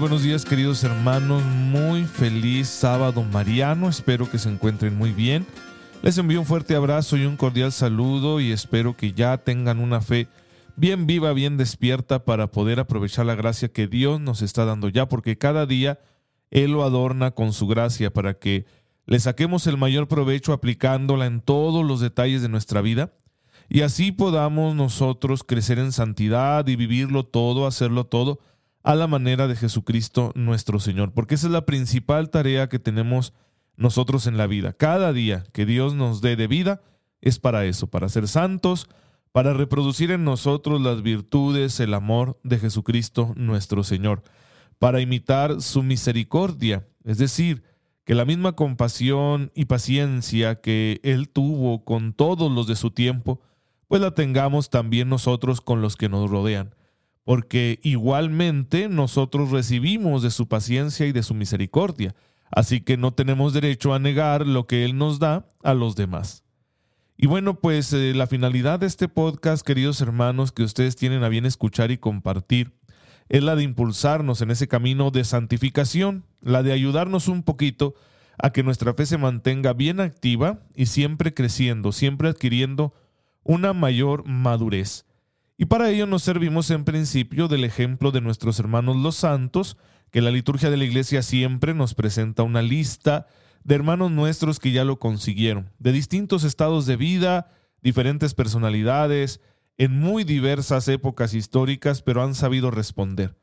Buenos días queridos hermanos, muy feliz sábado mariano, espero que se encuentren muy bien. Les envío un fuerte abrazo y un cordial saludo y espero que ya tengan una fe bien viva, bien despierta para poder aprovechar la gracia que Dios nos está dando ya, porque cada día Él lo adorna con su gracia para que le saquemos el mayor provecho aplicándola en todos los detalles de nuestra vida y así podamos nosotros crecer en santidad y vivirlo todo, hacerlo todo a la manera de Jesucristo nuestro Señor, porque esa es la principal tarea que tenemos nosotros en la vida. Cada día que Dios nos dé de vida es para eso, para ser santos, para reproducir en nosotros las virtudes, el amor de Jesucristo nuestro Señor, para imitar su misericordia, es decir, que la misma compasión y paciencia que Él tuvo con todos los de su tiempo, pues la tengamos también nosotros con los que nos rodean porque igualmente nosotros recibimos de su paciencia y de su misericordia, así que no tenemos derecho a negar lo que Él nos da a los demás. Y bueno, pues eh, la finalidad de este podcast, queridos hermanos, que ustedes tienen a bien escuchar y compartir, es la de impulsarnos en ese camino de santificación, la de ayudarnos un poquito a que nuestra fe se mantenga bien activa y siempre creciendo, siempre adquiriendo una mayor madurez. Y para ello nos servimos en principio del ejemplo de nuestros hermanos los santos, que la liturgia de la iglesia siempre nos presenta una lista de hermanos nuestros que ya lo consiguieron, de distintos estados de vida, diferentes personalidades, en muy diversas épocas históricas, pero han sabido responder.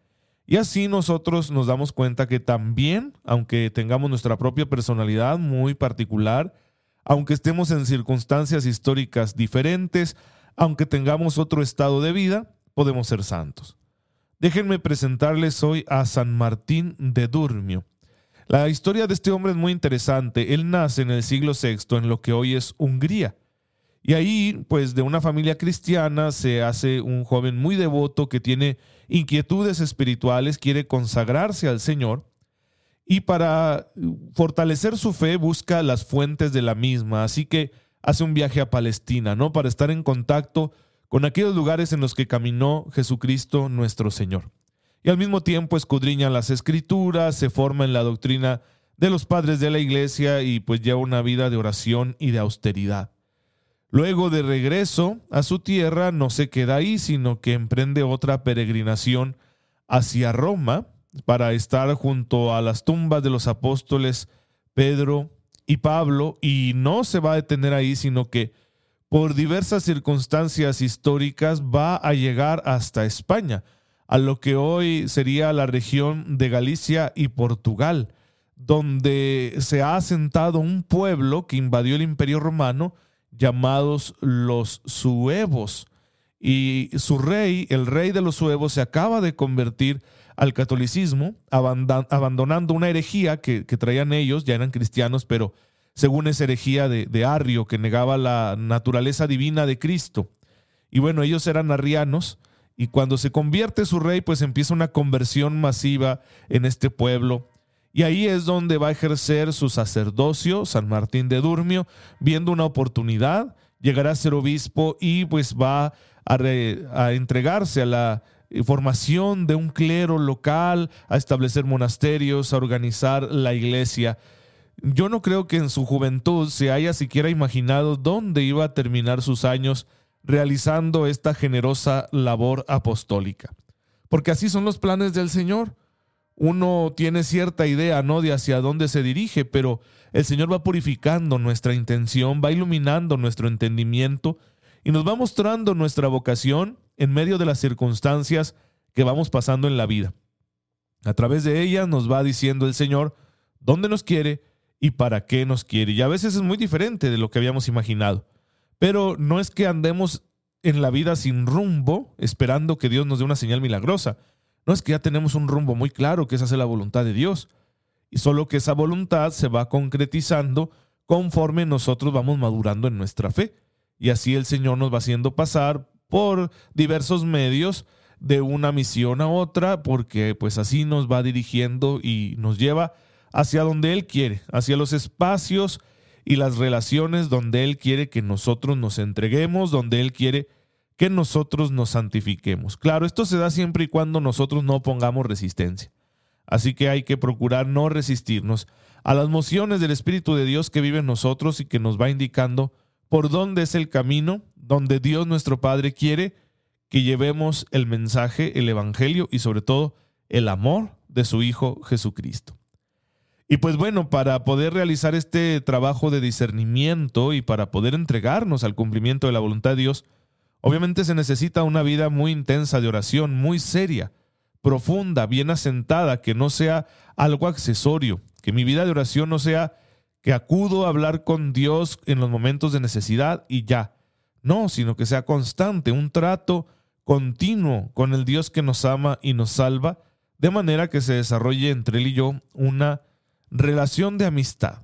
Y así nosotros nos damos cuenta que también, aunque tengamos nuestra propia personalidad muy particular, aunque estemos en circunstancias históricas diferentes, aunque tengamos otro estado de vida, podemos ser santos. Déjenme presentarles hoy a San Martín de Durmio. La historia de este hombre es muy interesante. Él nace en el siglo VI en lo que hoy es Hungría. Y ahí, pues de una familia cristiana, se hace un joven muy devoto que tiene inquietudes espirituales, quiere consagrarse al Señor y para fortalecer su fe busca las fuentes de la misma. Así que hace un viaje a Palestina, ¿no? Para estar en contacto con aquellos lugares en los que caminó Jesucristo nuestro Señor. Y al mismo tiempo escudriña las escrituras, se forma en la doctrina de los padres de la iglesia y pues lleva una vida de oración y de austeridad. Luego de regreso a su tierra no se queda ahí, sino que emprende otra peregrinación hacia Roma para estar junto a las tumbas de los apóstoles Pedro, y Pablo, y no se va a detener ahí, sino que por diversas circunstancias históricas va a llegar hasta España, a lo que hoy sería la región de Galicia y Portugal, donde se ha asentado un pueblo que invadió el imperio romano llamados los suevos. Y su rey, el rey de los suevos, se acaba de convertir al catolicismo, abandonando una herejía que, traían ellos, ya eran cristianos, pero según esa herejía de, Arrio, que negaba la naturaleza divina de Cristo. Y bueno, ellos eran arrianos, y cuando se convierte su rey, pues empieza una conversión masiva en este pueblo. Y ahí es donde va a ejercer su sacerdocio, San Martín de Durmio, viendo una oportunidad, llegará a ser obispo y pues va a, a entregarse a la formación de un clero local, a establecer monasterios, a organizar la iglesia. Yo no creo que en su juventud se haya siquiera imaginado dónde iba a terminar sus años realizando esta generosa labor apostólica. Porque así son los planes del Señor. Uno tiene cierta idea, ¿no?, de hacia dónde se dirige, pero el Señor va purificando nuestra intención, va iluminando nuestro entendimiento y nos va mostrando nuestra vocación en medio de las circunstancias que vamos pasando en la vida. A través de ellas nos va diciendo el Señor dónde nos quiere y para qué nos quiere. Y a veces es muy diferente de lo que habíamos imaginado. Pero no es que andemos en la vida sin rumbo, esperando que Dios nos dé una señal milagrosa. No es que ya tenemos un rumbo muy claro, que es hacer la voluntad de Dios. y solo que esa voluntad se va concretizando conforme nosotros vamos madurando en nuestra fe. Y así el Señor nos va haciendo pasar por diversos medios de una misión a otra, porque pues así nos va dirigiendo y nos lleva hacia donde Él quiere, hacia los espacios y las relaciones donde Él quiere que nosotros nos entreguemos, donde Él quiere que nosotros nos santifiquemos. Claro, esto se da siempre y cuando nosotros no pongamos resistencia. Así que hay que procurar no resistirnos a las mociones del Espíritu de Dios que vive en nosotros y que nos va indicando por dónde es el camino donde Dios nuestro Padre quiere que llevemos el mensaje, el Evangelio y sobre todo el amor de su Hijo Jesucristo. Y pues bueno, para poder realizar este trabajo de discernimiento y para poder entregarnos al cumplimiento de la voluntad de Dios, obviamente se necesita una vida muy intensa de oración, muy seria, profunda, bien asentada, que no sea algo accesorio, que mi vida de oración no sea que acudo a hablar con Dios en los momentos de necesidad y ya. No, sino que sea constante, un trato continuo con el Dios que nos ama y nos salva, de manera que se desarrolle entre Él y yo una relación de amistad.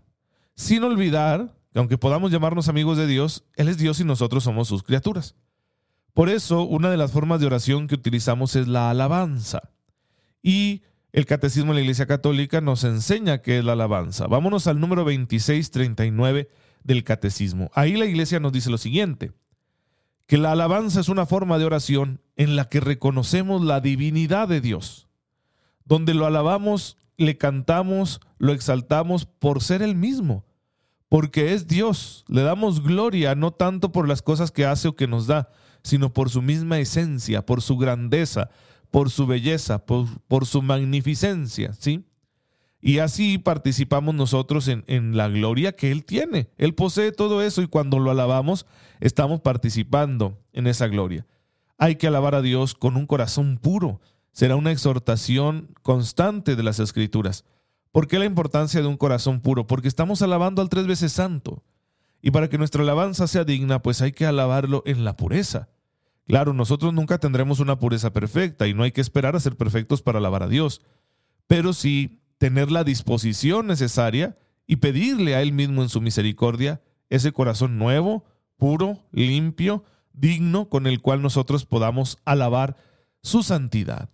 Sin olvidar que aunque podamos llamarnos amigos de Dios, Él es Dios y nosotros somos sus criaturas. Por eso, una de las formas de oración que utilizamos es la alabanza. Y el Catecismo de la Iglesia Católica nos enseña qué es la alabanza. Vámonos al número 2639 del Catecismo. Ahí la Iglesia nos dice lo siguiente, que la alabanza es una forma de oración en la que reconocemos la divinidad de Dios, donde lo alabamos, le cantamos, lo exaltamos por ser el mismo, porque es Dios. Le damos gloria no tanto por las cosas que hace o que nos da, sino por su misma esencia, por su grandeza, por su belleza, por, su magnificencia, ¿sí? Y así participamos nosotros en, en, la gloria que Él tiene. Él posee todo eso y cuando lo alabamos, estamos participando en esa gloria. Hay que alabar a Dios con un corazón puro. Será una exhortación constante de las Escrituras. ¿Por qué la importancia de un corazón puro? Porque estamos alabando al tres veces santo. Y para que nuestra alabanza sea digna, pues hay que alabarlo en la pureza. Claro, nosotros nunca tendremos una pureza perfecta y no hay que esperar a ser perfectos para alabar a Dios, pero sí tener la disposición necesaria y pedirle a Él mismo en su misericordia ese corazón nuevo, puro, limpio, digno, con el cual nosotros podamos alabar su santidad.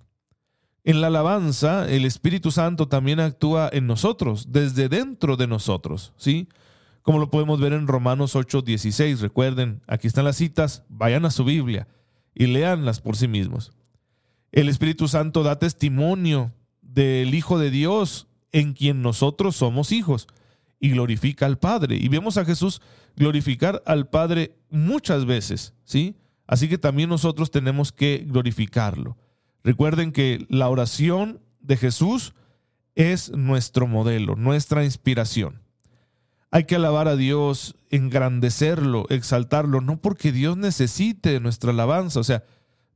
En la alabanza, el Espíritu Santo también actúa en nosotros, desde dentro de nosotros, ¿sí? Como lo podemos ver en Romanos 8:16. Recuerden, aquí están las citas, vayan a su Biblia y léanlas por sí mismos. El Espíritu Santo da testimonio del Hijo de Dios en quien nosotros somos hijos y glorifica al Padre. Y vemos a Jesús glorificar al Padre muchas veces, ¿sí? Así que también nosotros tenemos que glorificarlo. Recuerden que la oración de Jesús es nuestro modelo, nuestra inspiración. Hay que alabar a Dios, engrandecerlo, exaltarlo, no porque Dios necesite nuestra alabanza. O sea,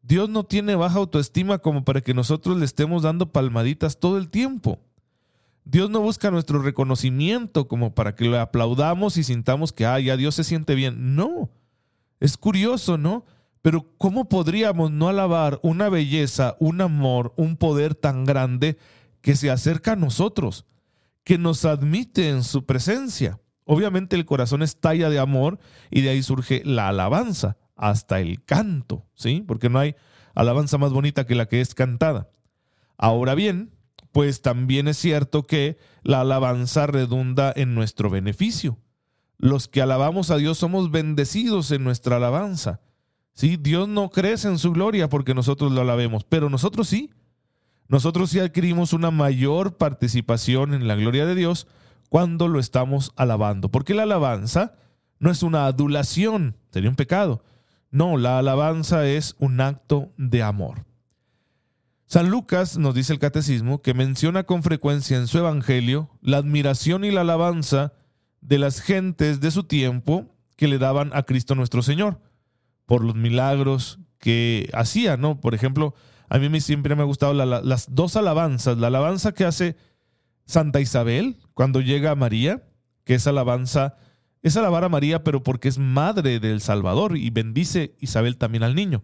Dios no tiene baja autoestima como para que nosotros le estemos dando palmaditas todo el tiempo. Dios no busca nuestro reconocimiento como para que le aplaudamos y sintamos que, ah, ya Dios se siente bien. No. Es curioso, ¿no? Pero ¿cómo podríamos no alabar una belleza, un amor, un poder tan grande que se acerca a nosotros? que nos admite en su presencia. Obviamente el corazón estalla de amor y de ahí surge la alabanza, hasta el canto, ¿sí? Porque no hay alabanza más bonita que la que es cantada. Ahora bien, pues también es cierto que la alabanza redunda en nuestro beneficio. Los que alabamos a Dios somos bendecidos en nuestra alabanza. ¿Sí? Dios no crece en su gloria porque nosotros lo alabemos, pero nosotros sí nosotros sí adquirimos una mayor participación en la gloria de Dios cuando lo estamos alabando. Porque la alabanza no es una adulación, sería un pecado. No, la alabanza es un acto de amor. San Lucas nos dice el catecismo que menciona con frecuencia en su evangelio la admiración y la alabanza de las gentes de su tiempo que le daban a Cristo nuestro Señor por los milagros que hacía, ¿no? Por ejemplo, a mí siempre me ha gustado las dos alabanzas. La alabanza que hace Santa Isabel cuando llega a María, que es alabanza, es alabar a María, pero porque es madre del Salvador y bendice Isabel también al niño.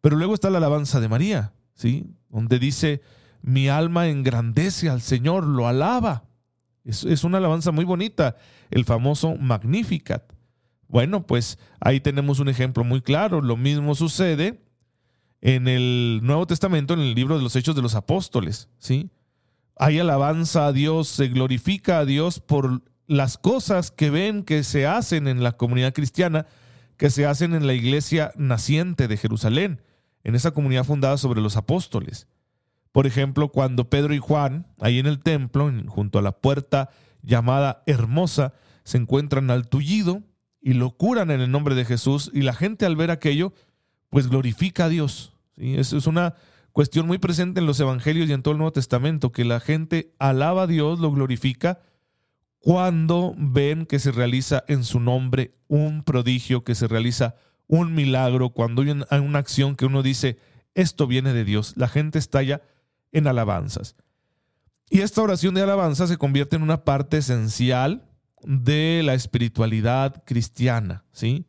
Pero luego está la alabanza de María, ¿sí? Donde dice, mi alma engrandece al Señor, lo alaba, Es, es una alabanza muy bonita, el famoso Magnificat. Bueno, pues ahí tenemos un ejemplo muy claro. Lo mismo sucede en el Nuevo Testamento, en el libro de los Hechos de los Apóstoles, ¿sí? Hay alabanza a Dios, se glorifica a Dios por las cosas que ven que se hacen en la comunidad cristiana, que se hacen en la iglesia naciente de Jerusalén, en esa comunidad fundada sobre los apóstoles. Por ejemplo, cuando Pedro y Juan, ahí en el templo, junto a la puerta llamada Hermosa, se encuentran al tullido y lo curan en el nombre de Jesús, y la gente al ver aquello, pues glorifica a Dios. Eso es una cuestión muy presente en los evangelios y en todo el Nuevo Testamento, que la gente alaba a Dios, lo glorifica, cuando ven que se realiza en su nombre un prodigio, que se realiza un milagro, cuando hay una acción que uno dice, esto viene de Dios, la gente estalla en alabanzas. Y esta oración de alabanza se convierte en una parte esencial de la espiritualidad cristiana, ¿sí?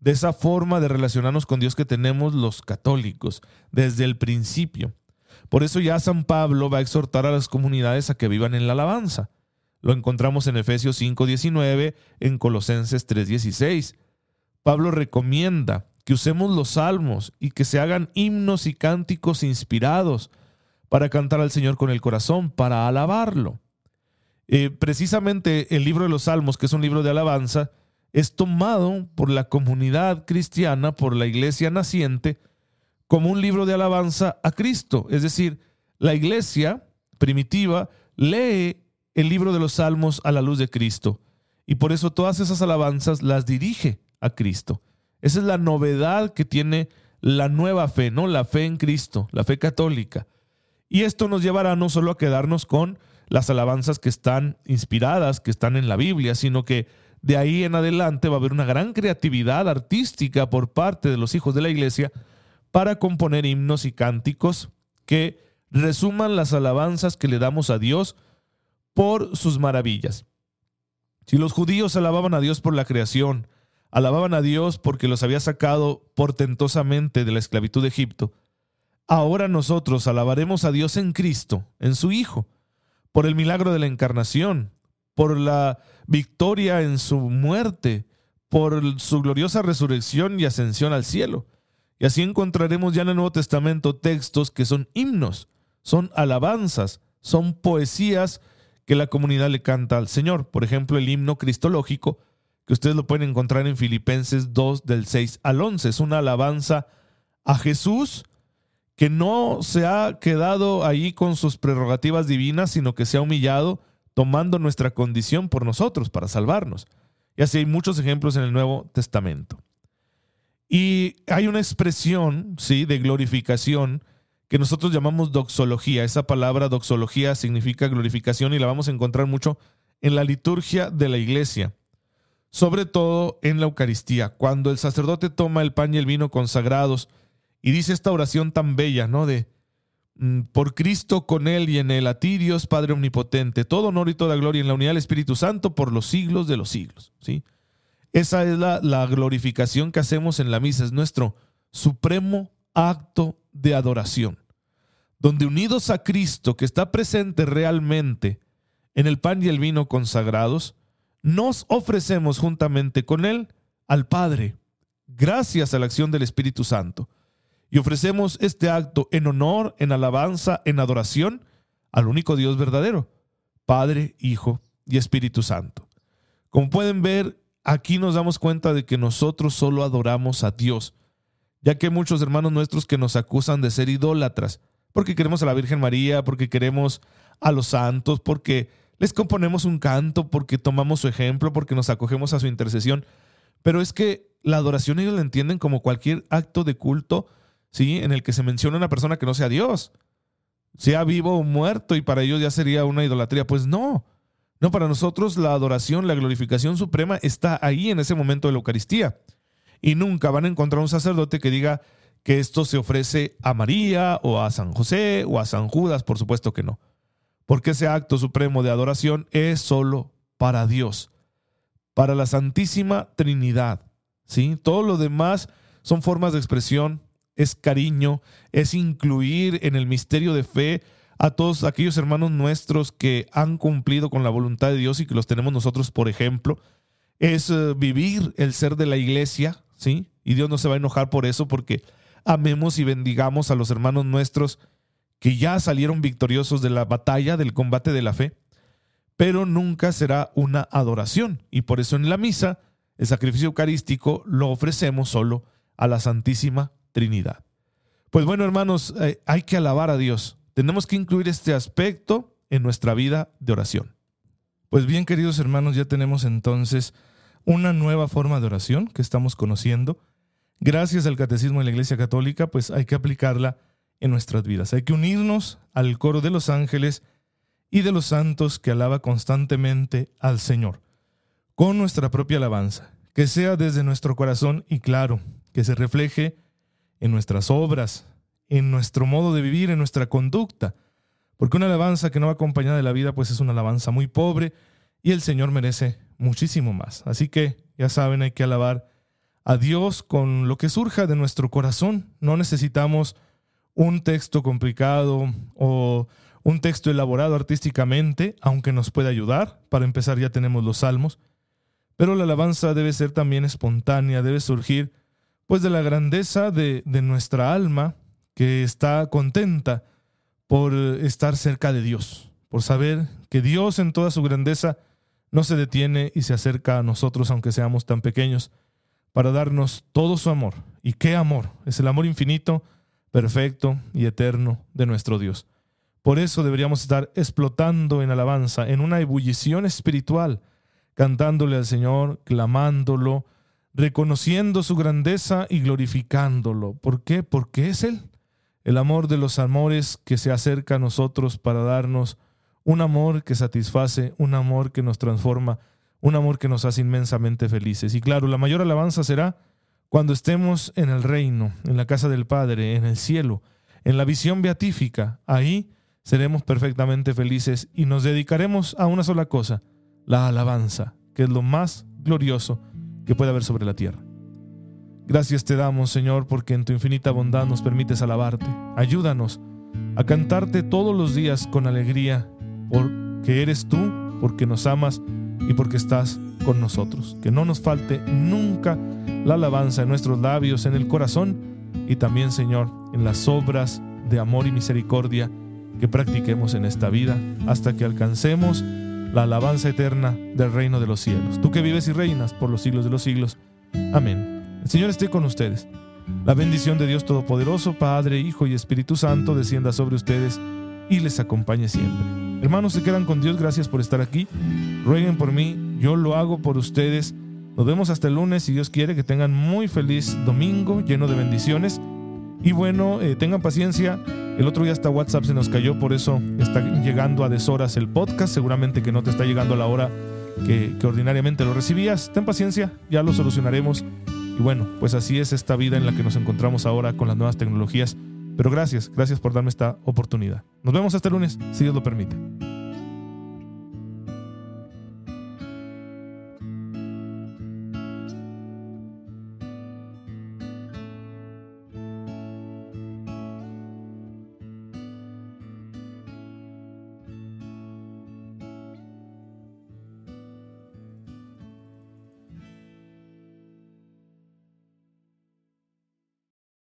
de esa forma de relacionarnos con Dios que tenemos los católicos desde el principio. Por eso ya San Pablo va a exhortar a las comunidades a que vivan en la alabanza. Lo encontramos en Efesios 5:19, en Colosenses 3:16. Pablo recomienda que usemos los salmos y que se hagan himnos y cánticos inspirados para cantar al Señor con el corazón, para alabarlo. Eh, precisamente el libro de los salmos, que es un libro de alabanza, es tomado por la comunidad cristiana, por la iglesia naciente, como un libro de alabanza a Cristo. Es decir, la iglesia primitiva lee el libro de los salmos a la luz de Cristo y por eso todas esas alabanzas las dirige a Cristo. Esa es la novedad que tiene la nueva fe, ¿no? La fe en Cristo, la fe católica. Y esto nos llevará no solo a quedarnos con las alabanzas que están inspiradas, que están en la Biblia, sino que de ahí en adelante va a haber una gran creatividad artística por parte de los hijos de la iglesia para componer himnos y cánticos que resuman las alabanzas que le damos a Dios por sus maravillas. Si los judíos alababan a Dios por la creación, alababan a Dios porque los había sacado portentosamente de la esclavitud de Egipto, ahora nosotros alabaremos a Dios en Cristo, en su Hijo, por el milagro de la encarnación, por la victoria en su muerte, por su gloriosa resurrección y ascensión al cielo. Y así encontraremos ya en el Nuevo Testamento textos que son himnos, son alabanzas, son poesías que la comunidad le canta al Señor. Por ejemplo, el himno cristológico, que ustedes lo pueden encontrar en Filipenses 2 del 6 al 11. Es una alabanza a Jesús que no se ha quedado ahí con sus prerrogativas divinas, sino que se ha humillado tomando nuestra condición por nosotros para salvarnos. Y así hay muchos ejemplos en el Nuevo Testamento. Y hay una expresión, ¿sí?, de glorificación que nosotros llamamos doxología. Esa palabra doxología significa glorificación y la vamos a encontrar mucho en la liturgia de la iglesia, sobre todo en la Eucaristía, cuando el sacerdote toma el pan y el vino consagrados y dice esta oración tan bella, ¿no? De Mm, por Cristo, con Él y en Él, a ti Dios Padre Omnipotente, todo honor y toda gloria en la unidad del Espíritu Santo por los siglos de los siglos. ¿sí? Esa es la, la glorificación que hacemos en la misa, es nuestro supremo acto de adoración, donde unidos a Cristo, que está presente realmente en el pan y el vino consagrados, nos ofrecemos juntamente con Él al Padre, gracias a la acción del Espíritu Santo y ofrecemos este acto en honor, en alabanza, en adoración al único Dios verdadero, Padre, Hijo y Espíritu Santo. Como pueden ver, aquí nos damos cuenta de que nosotros solo adoramos a Dios, ya que hay muchos hermanos nuestros que nos acusan de ser idólatras, porque queremos a la Virgen María, porque queremos a los santos, porque les componemos un canto, porque tomamos su ejemplo, porque nos acogemos a su intercesión. Pero es que la adoración ellos la entienden como cualquier acto de culto ¿sí? En el que se menciona una persona que no sea Dios, sea vivo o muerto, y para ellos ya sería una idolatría. Pues no, no, para nosotros la adoración, la glorificación suprema está ahí en ese momento de la Eucaristía. Y nunca van a encontrar un sacerdote que diga que esto se ofrece a María o a San José o a San Judas, por supuesto que no. Porque ese acto supremo de adoración es solo para Dios, para la Santísima Trinidad. ¿sí? Todo lo demás son formas de expresión es cariño, es incluir en el misterio de fe a todos aquellos hermanos nuestros que han cumplido con la voluntad de Dios y que los tenemos nosotros, por ejemplo, es eh, vivir el ser de la iglesia, ¿sí? Y Dios no se va a enojar por eso porque amemos y bendigamos a los hermanos nuestros que ya salieron victoriosos de la batalla, del combate de la fe, pero nunca será una adoración. Y por eso en la misa, el sacrificio eucarístico lo ofrecemos solo a la Santísima Trinidad. Pues bueno, hermanos, eh, hay que alabar a Dios. Tenemos que incluir este aspecto en nuestra vida de oración. Pues bien, queridos hermanos, ya tenemos entonces una nueva forma de oración que estamos conociendo. Gracias al Catecismo de la Iglesia Católica, pues hay que aplicarla en nuestras vidas. Hay que unirnos al coro de los ángeles y de los santos que alaba constantemente al Señor, con nuestra propia alabanza, que sea desde nuestro corazón y claro, que se refleje en nuestras obras, en nuestro modo de vivir, en nuestra conducta, porque una alabanza que no va acompañada de la vida, pues es una alabanza muy pobre y el Señor merece muchísimo más. Así que, ya saben, hay que alabar a Dios con lo que surja de nuestro corazón. No necesitamos un texto complicado o un texto elaborado artísticamente, aunque nos puede ayudar. Para empezar ya tenemos los salmos. Pero la alabanza debe ser también espontánea, debe surgir pues de la grandeza de, de nuestra alma que está contenta por estar cerca de Dios, por saber que Dios en toda su grandeza no se detiene y se acerca a nosotros aunque seamos tan pequeños para darnos todo su amor. ¿Y qué amor? Es el amor infinito, perfecto y eterno de nuestro Dios. Por eso deberíamos estar explotando en alabanza, en una ebullición espiritual, cantándole al Señor, clamándolo, reconociendo su grandeza y glorificándolo. ¿Por qué? Porque es Él, el amor de los amores que se acerca a nosotros para darnos un amor que satisface, un amor que nos transforma, un amor que nos hace inmensamente felices. Y claro, la mayor alabanza será cuando estemos en el reino, en la casa del Padre, en el cielo, en la visión beatífica. Ahí seremos perfectamente felices y nos dedicaremos a una sola cosa, la alabanza, que es lo más glorioso que puede haber sobre la tierra. Gracias te damos, Señor, porque en tu infinita bondad nos permites alabarte. Ayúdanos a cantarte todos los días con alegría, porque eres tú, porque nos amas y porque estás con nosotros. Que no nos falte nunca la alabanza en nuestros labios, en el corazón y también, Señor, en las obras de amor y misericordia que practiquemos en esta vida hasta que alcancemos la alabanza eterna del reino de los cielos. Tú que vives y reinas por los siglos de los siglos. Amén. El Señor esté con ustedes. La bendición de Dios Todopoderoso, Padre, Hijo y Espíritu Santo descienda sobre ustedes y les acompañe siempre. Hermanos, se quedan con Dios, gracias por estar aquí. Rueguen por mí, yo lo hago por ustedes. Nos vemos hasta el lunes, si Dios quiere, que tengan muy feliz domingo, lleno de bendiciones. Y bueno, eh, tengan paciencia. El otro día hasta WhatsApp se nos cayó, por eso está llegando a deshoras el podcast. Seguramente que no te está llegando a la hora que, que ordinariamente lo recibías. Ten paciencia, ya lo solucionaremos. Y bueno, pues así es esta vida en la que nos encontramos ahora con las nuevas tecnologías. Pero gracias, gracias por darme esta oportunidad. Nos vemos el lunes, si Dios lo permite.